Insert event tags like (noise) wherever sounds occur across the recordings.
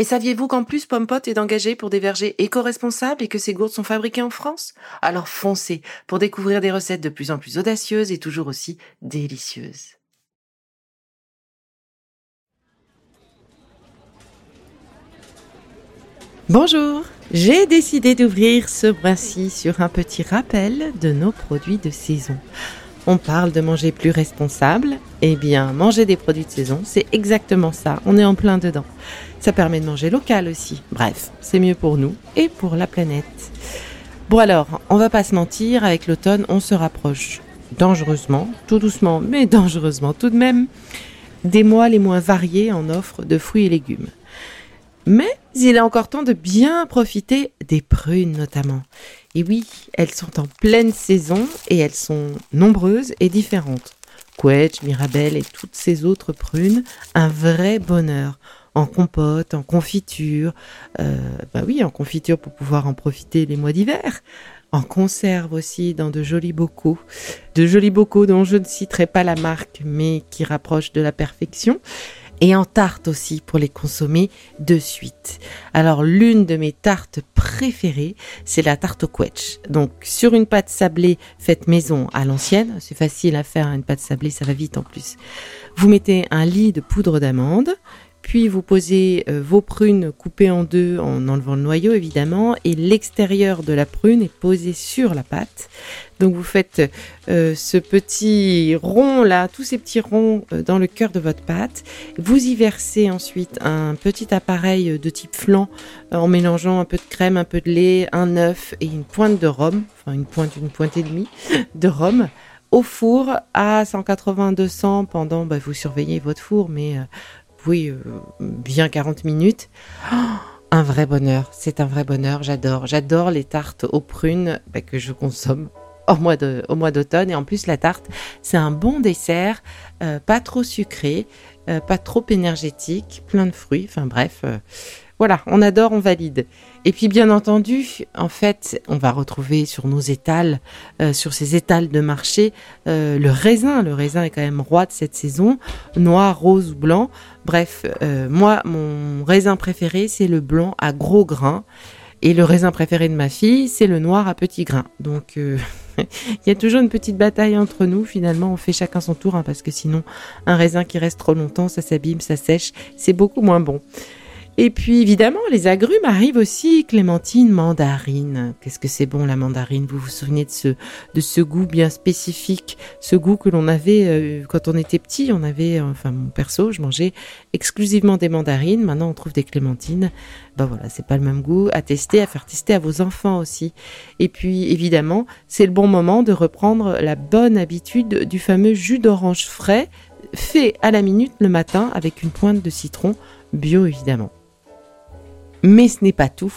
Et saviez-vous qu'en plus Pompot est engagé pour des vergers éco-responsables et que ces gourdes sont fabriquées en France? Alors foncez pour découvrir des recettes de plus en plus audacieuses et toujours aussi délicieuses. Bonjour, j'ai décidé d'ouvrir ce bras-ci sur un petit rappel de nos produits de saison. On parle de manger plus responsable. Eh bien, manger des produits de saison, c'est exactement ça. On est en plein dedans. Ça permet de manger local aussi. Bref, c'est mieux pour nous et pour la planète. Bon alors, on va pas se mentir, avec l'automne, on se rapproche dangereusement, tout doucement, mais (laughs) dangereusement tout de même, des mois les moins variés en offre de fruits et légumes. Mais il est encore temps de bien profiter des prunes notamment. Et oui, elles sont en pleine saison et elles sont nombreuses et différentes. Quetch, Mirabelle et toutes ces autres prunes, un vrai bonheur. En compote, en confiture, euh, bah oui, en confiture pour pouvoir en profiter les mois d'hiver. En conserve aussi dans de jolis bocaux. De jolis bocaux dont je ne citerai pas la marque, mais qui rapprochent de la perfection et en tarte aussi pour les consommer de suite. Alors l'une de mes tartes préférées, c'est la tarte au quetch. Donc sur une pâte sablée faite maison à l'ancienne, c'est facile à faire une pâte sablée, ça va vite en plus. Vous mettez un lit de poudre d'amande, puis vous posez euh, vos prunes coupées en deux en enlevant le noyau évidemment et l'extérieur de la prune est posé sur la pâte. Donc vous faites euh, ce petit rond là, tous ces petits ronds euh, dans le cœur de votre pâte. Vous y versez ensuite un petit appareil de type flan en mélangeant un peu de crème, un peu de lait, un œuf et une pointe de rhum, enfin une pointe, une pointe et demie (laughs) de rhum au four à 180-200 pendant, bah, vous surveillez votre four, mais oui, euh, bien 40 minutes. (gasps) Un vrai bonheur, c'est un vrai bonheur, j'adore. J'adore les tartes aux prunes bah, que je consomme au mois, de, au mois d'automne. Et en plus, la tarte, c'est un bon dessert, euh, pas trop sucré, euh, pas trop énergétique, plein de fruits, enfin bref. Voilà, on adore, on valide. Et puis bien entendu, en fait, on va retrouver sur nos étals, euh, sur ces étals de marché, euh, le raisin. Le raisin est quand même roi de cette saison, noir, rose ou blanc. Bref, euh, moi, mon raisin préféré, c'est le blanc à gros grains. Et le raisin préféré de ma fille, c'est le noir à petits grains. Donc, (laughs) il y a toujours une petite bataille entre nous. Finalement, on fait chacun son tour, hein, parce que sinon, un raisin qui reste trop longtemps, ça s'abîme, ça sèche, c'est beaucoup moins bon. Et puis évidemment, les agrumes arrivent aussi, clémentine, mandarine. Qu'est-ce que c'est bon la mandarine? Vous vous souvenez de ce, goût bien spécifique, ce goût que l'on avait euh, quand on était petit. On avait, enfin mon perso, je mangeais exclusivement des mandarines. Maintenant, on trouve des clémentines. Ben voilà, c'est pas le même goût. À tester, à faire tester à vos enfants aussi. Et puis évidemment, c'est le bon moment de reprendre la bonne habitude du fameux jus d'orange frais, fait à la minute le matin avec une pointe de citron bio évidemment. Mais ce n'est pas tout.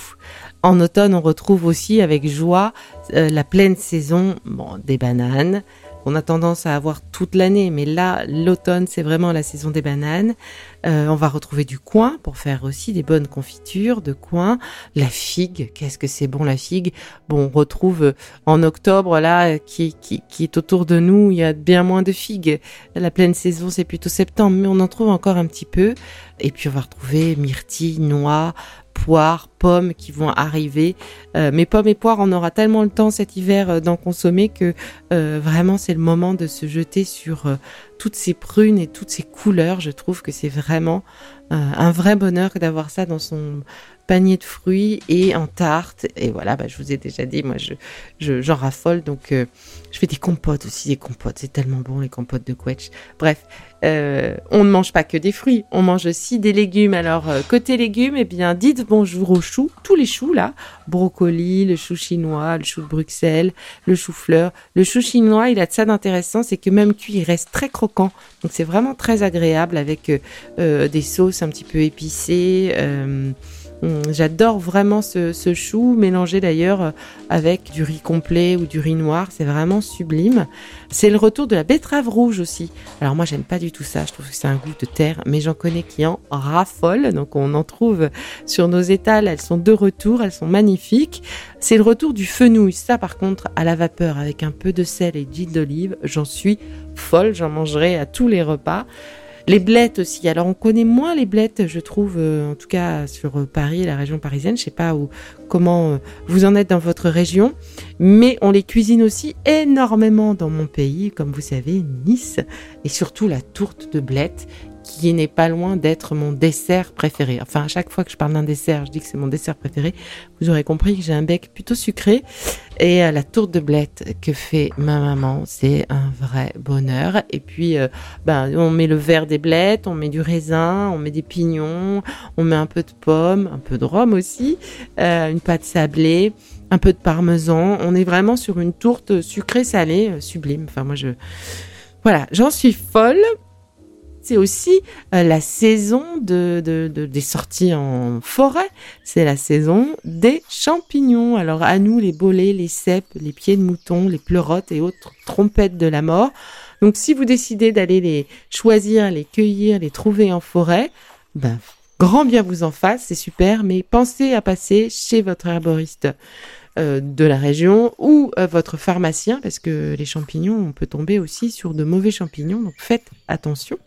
En automne, on retrouve aussi avec joie euh, la pleine saison bon, des bananes. On a tendance à avoir toute l'année, mais là, l'automne, c'est vraiment la saison des bananes. Euh, on va retrouver du coin pour faire aussi des bonnes confitures de coin. La figue, qu'est-ce que c'est bon la figue? Bon, on retrouve euh, en octobre, là, qui, qui, qui est autour de nous, il y a bien moins de figues. La pleine saison, c'est plutôt septembre, mais on en trouve encore un petit peu. Et puis on va retrouver myrtille, noix, poires, pommes qui vont arriver. Euh, mais pommes et poires, on aura tellement le temps cet hiver euh, d'en consommer que euh, vraiment c'est le moment de se jeter sur toutes ces prunes et toutes ces couleurs. Je trouve que c'est vraiment un vrai bonheur d'avoir ça dans son panier de fruits et en tarte. Et voilà, bah, je vous ai déjà dit, moi, je, je, j'en raffole. Donc, euh, je fais des compotes aussi, des compotes. C'est tellement bon, les compotes de quetch. Bref, euh, on ne mange pas que des fruits, on mange aussi des légumes. Alors, euh, côté légumes, eh bien, dites bonjour aux choux, tous les choux là. Brocoli, le chou chinois, le chou de Bruxelles, le chou-fleur. Le chou chinois, il a de ça d'intéressant, c'est que même cuit, il reste très croquant. Donc, c'est vraiment très agréable avec des sauces un petit peu épicées. Hum, j'adore vraiment ce, chou, mélangé d'ailleurs euh, avec du riz complet ou du riz noir. C'est vraiment sublime. C'est le retour de la betterave rouge aussi. Alors moi, j'aime pas du tout ça. Je trouve que c'est un goût de terre, mais j'en connais qui en raffolent. Donc on en trouve sur nos étals. Elles sont de retour. Elles sont magnifiques. C'est le retour du fenouil. Ça, par contre, à la vapeur avec un peu de sel et d'huile d'olive, j'en suis folle. J'en mangerai à tous les repas. Les blettes aussi. Alors on connaît moins les blettes, je trouve, euh, en tout cas sur Paris, la région parisienne. Je sais pas où, comment euh, vous en êtes dans votre région, mais on les cuisine aussi énormément dans mon pays, comme vous savez, Nice, et surtout la tourte de blettes qui n'est pas loin d'être mon dessert préféré. Enfin, à chaque fois que je parle d'un dessert, je dis que c'est mon dessert préféré. Vous aurez compris que j'ai un bec plutôt sucré. Et euh, la tourte de blette que fait ma maman, c'est un vrai bonheur. Et puis, euh, ben, on met le verre des blettes, on met du raisin, on met des pignons, on met un peu de pommes, un peu de rhum aussi, euh, une pâte sablée un peu de parmesan. On est vraiment sur une tourte sucrée salée sublime. Enfin moi je voilà, j'en suis folle c'est aussi euh, la saison de, des sorties en forêt. C'est la saison des champignons. Alors à nous les bolets, les cèpes, les pieds de mouton, les pleurotes et autres trompettes de la mort. Donc si vous décidez d'aller les choisir, les cueillir, les trouver en forêt, ben grand bien vous en fasse, c'est super. Mais pensez à passer chez votre herboriste. Euh, de la région ou euh, votre pharmacien parce que les champignons, on peut tomber aussi sur de mauvais champignons, donc faites attention.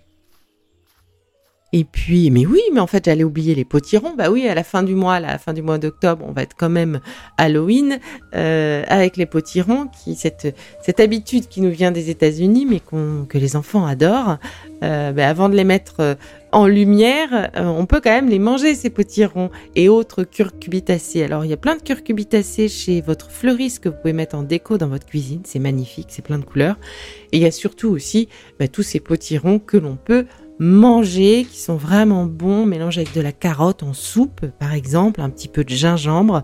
Et puis, mais oui, mais en fait, j'allais oublier les potirons. Bah oui, à la fin du mois, à la fin du mois d'octobre, on va être quand même Halloween euh, avec les potirons, qui cette cette habitude qui nous vient des États-Unis, mais que les enfants adorent. Euh, bah, avant de les mettre euh, en lumière, on peut quand même les manger ces potirons et autres curcubitacées. Alors il y a plein de curcubitacées chez votre fleuriste que vous pouvez mettre en déco dans votre cuisine. C'est magnifique, c'est plein de couleurs. Et il y a surtout aussi bah, tous ces potirons que l'on peut manger, qui sont vraiment bons, mélangés avec de la carotte en soupe, par exemple, un petit peu de gingembre,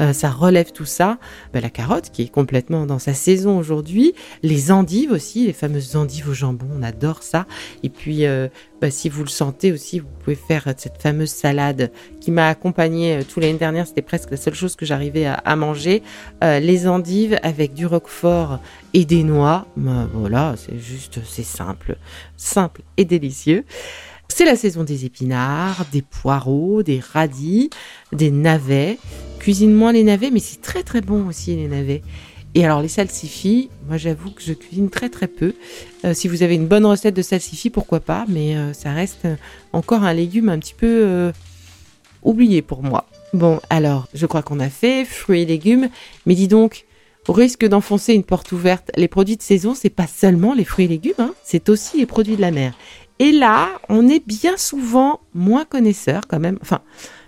euh, ça relève tout ça. Ben, la carotte qui est complètement dans sa saison aujourd'hui, les endives aussi, les fameuses endives au jambon, on adore ça. Et puis euh, bah, si vous le sentez aussi, vous pouvez faire cette fameuse salade qui m'a accompagnée euh, tout l'année dernière. C'était presque la seule chose que j'arrivais à, manger. Euh, les endives avec du roquefort et des noix. Bah, voilà, c'est juste, c'est simple, simple et délicieux. C'est la saison des épinards, des poireaux, des radis, des navets. Cuisine moins les navets, mais c'est très très bon aussi les navets. Et alors les salsifis, moi j'avoue que je cuisine très très peu. Euh, si vous avez une bonne recette de salsifis, pourquoi pas, mais euh, ça reste encore un légume un petit peu oublié pour moi. Bon, alors je crois qu'on a fait fruits et légumes, mais dis donc, au risque d'enfoncer une porte ouverte, les produits de saison, c'est pas seulement les fruits et légumes, hein, c'est aussi les produits de la mer. Et là, on est bien souvent moins connaisseurs quand même. Enfin,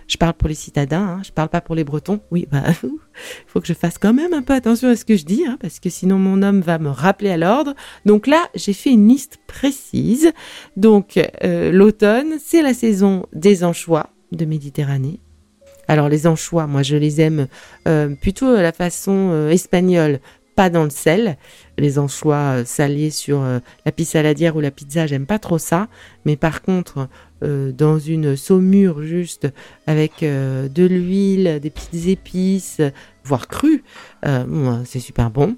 je parle pour les citadins, hein, je parle pas pour les Bretons. Oui, bah, (laughs) faut que je fasse quand même un peu attention à ce que je dis, hein, parce que sinon mon homme va me rappeler à l'ordre. Donc là, j'ai fait une liste précise. Donc euh, l'automne, c'est la saison des anchois de Méditerranée. Alors les anchois, moi je les aime euh, plutôt à la façon euh, espagnole, pas dans le sel. Les anchois salés sur la pizza saladière ou la pizza, j'aime pas trop ça. Mais par contre, euh, dans une saumure juste avec euh, de l'huile, des petites épices, voire crues. Euh, c'est super bon.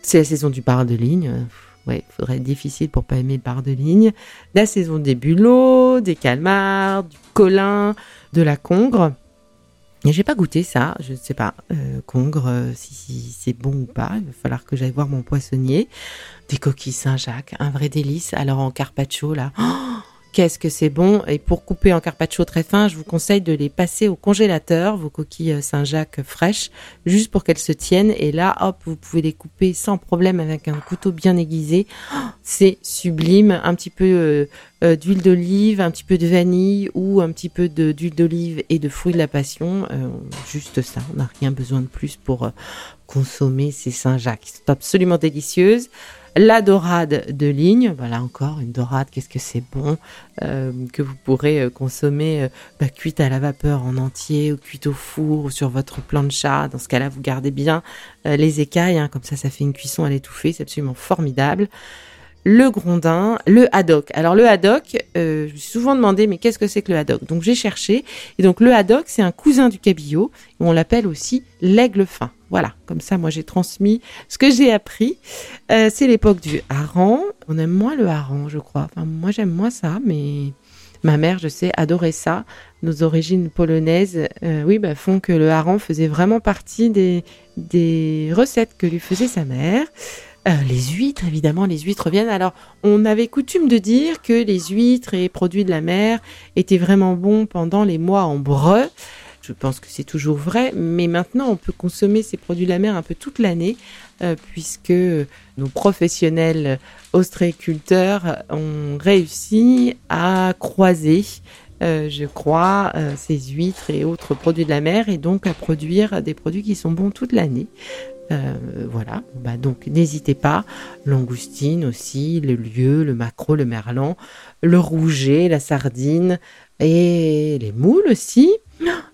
C'est la saison du bar de ligne. Ouais, il faudrait être difficile pour pas aimer le bar de ligne. La saison des bulots, des calmars, du colin, de la congre. Et j'ai pas goûté ça, je ne sais pas, congre, si, c'est bon ou pas. Il va falloir que j'aille voir mon poissonnier. Des coquilles Saint-Jacques, un vrai délice. Alors en carpaccio là, oh Qu'est-ce que c'est bon Et pour couper en carpaccio très fin, je vous conseille de les passer au congélateur, vos coquilles euh, Saint-Jacques fraîches, juste pour qu'elles se tiennent. Et là, hop, vous pouvez les couper sans problème avec un couteau bien aiguisé. (gasps) C'est sublime, un petit peu euh, euh, d'huile d'olive, un petit peu de vanille ou un petit peu d'huile d'olive et de fruits de la passion. Juste ça, on n'a rien besoin de plus pour consommer ces Saint-Jacques. Ils sont absolument délicieuses. La dorade de ligne, voilà encore une dorade, qu'est-ce que c'est bon, que vous pourrez consommer bah, cuite à la vapeur en entier ou cuite au four ou sur votre plancha. Dans ce cas-là, vous gardez bien les écailles, hein, comme ça, ça fait une cuisson à l'étouffée, c'est absolument formidable le grondin, le haddock. Alors le haddock, euh, je me suis souvent demandé mais qu'est-ce que c'est que le haddock? Donc j'ai cherché et donc le haddock c'est un cousin du cabillaud, on l'appelle aussi l'aigle fin. Voilà, comme ça moi j'ai transmis ce que j'ai appris. Euh, c'est l'époque du hareng. On aime moins le hareng, je crois. Enfin moi j'aime moins ça, mais ma mère, je sais, adorait ça. Nos origines polonaises, euh, oui, bah, font que le hareng faisait vraiment partie des, des recettes que lui faisait sa mère. Euh, les huîtres, évidemment, les huîtres viennent. Alors, on avait coutume de dire que les huîtres et produits de la mer étaient vraiment bons pendant les mois en breu. Je pense que c'est toujours vrai, mais maintenant on peut consommer ces produits de la mer un peu toute l'année, euh, puisque nos professionnels ostréiculteurs ont réussi à croiser euh, je crois, ces huîtres et autres produits de la mer, et donc à produire des produits qui sont bons toute l'année. Euh, voilà, bah donc n'hésitez pas, langoustine aussi, le lieu, le maquereau, le merlan, le rouget, la sardine et les moules aussi.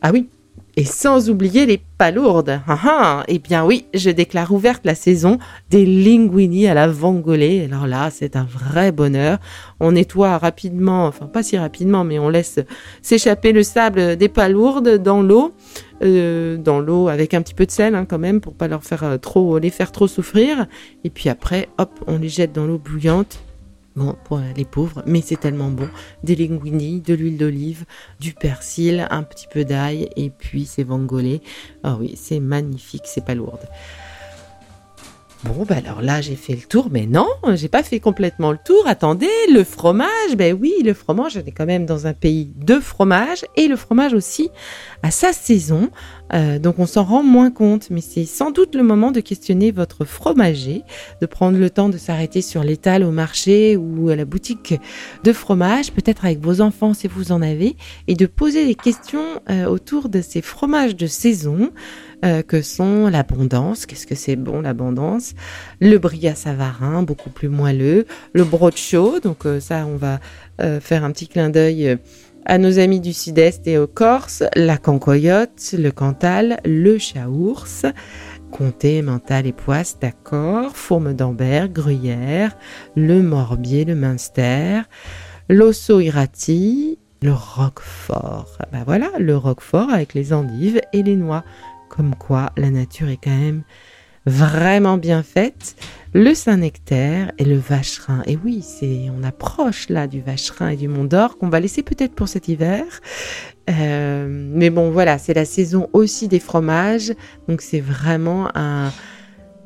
Ah oui, et sans oublier les palourdes. Ah ah, eh bien oui, je déclare ouverte la saison des linguini à la vongolée. Alors là, c'est un vrai bonheur. On nettoie rapidement, enfin pas si rapidement, mais on laisse s'échapper le sable des palourdes dans l'eau, euh, dans l'eau avec un petit peu de sel hein, quand même pour pas leur faire euh, trop, les faire trop souffrir. Et puis après, hop, on les jette dans l'eau bouillante Bon, pour les pauvres, mais c'est tellement bon. Des linguini, de l'huile d'olive, du persil, un petit peu d'ail et puis c'est vongolais. Ah oui, c'est magnifique, c'est pas lourd. Bon, bah alors là, j'ai fait le tour, mais non, j'ai pas fait complètement le tour. Attendez, le fromage, ben oui, le fromage, on est quand même dans un pays de fromage, et le fromage aussi à sa saison. Euh, donc on s'en rend moins compte, mais c'est sans doute le moment de questionner votre fromager, de prendre le temps de s'arrêter sur l'étal au marché ou à la boutique de fromage, peut-être avec vos enfants si vous en avez, et de poser des questions euh, autour de ces fromages de saison. Euh, que sont l'abondance, qu'est-ce que c'est bon l'abondance, le bria savarin, beaucoup plus moelleux, le brocho, donc euh, ça on va euh, faire un petit clin d'œil à nos amis du sud-est et aux Corses, la cancoyote, le cantal, le chaours, comté, mental et poisse, d'accord, fourme d'Ambert, gruyère, le morbier, le minster, l'osso irati, le roquefort. Ben voilà, le roquefort avec les endives et les noix. Comme quoi, la nature est quand même vraiment bien faite. Le Saint-Nectaire et le Vacherin. Et oui, c'est, on approche là du Vacherin et du Mont d'Or qu'on va laisser peut-être pour cet hiver. Euh, mais bon, voilà, c'est la saison aussi des fromages. Donc c'est vraiment un,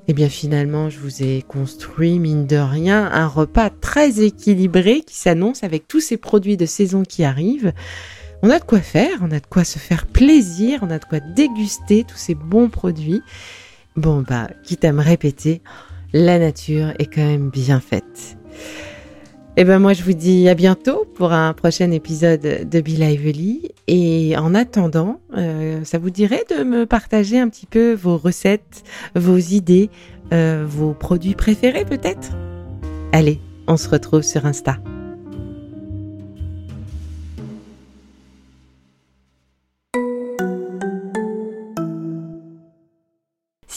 eh bien finalement, je vous ai construit, mine de rien, un repas très équilibré qui s'annonce avec tous ces produits de saison qui arrivent. On a de quoi faire, on a de quoi se faire plaisir, on a de quoi déguster tous ces bons produits. Bon, bah, quitte à me répéter, la nature est quand même bien faite. Et eh ben moi je vous dis à bientôt pour un prochain épisode de Be Lively et en attendant, euh, ça vous dirait de me partager un petit peu vos recettes, vos idées, euh, vos produits préférés peut-être? Allez, on se retrouve sur Insta.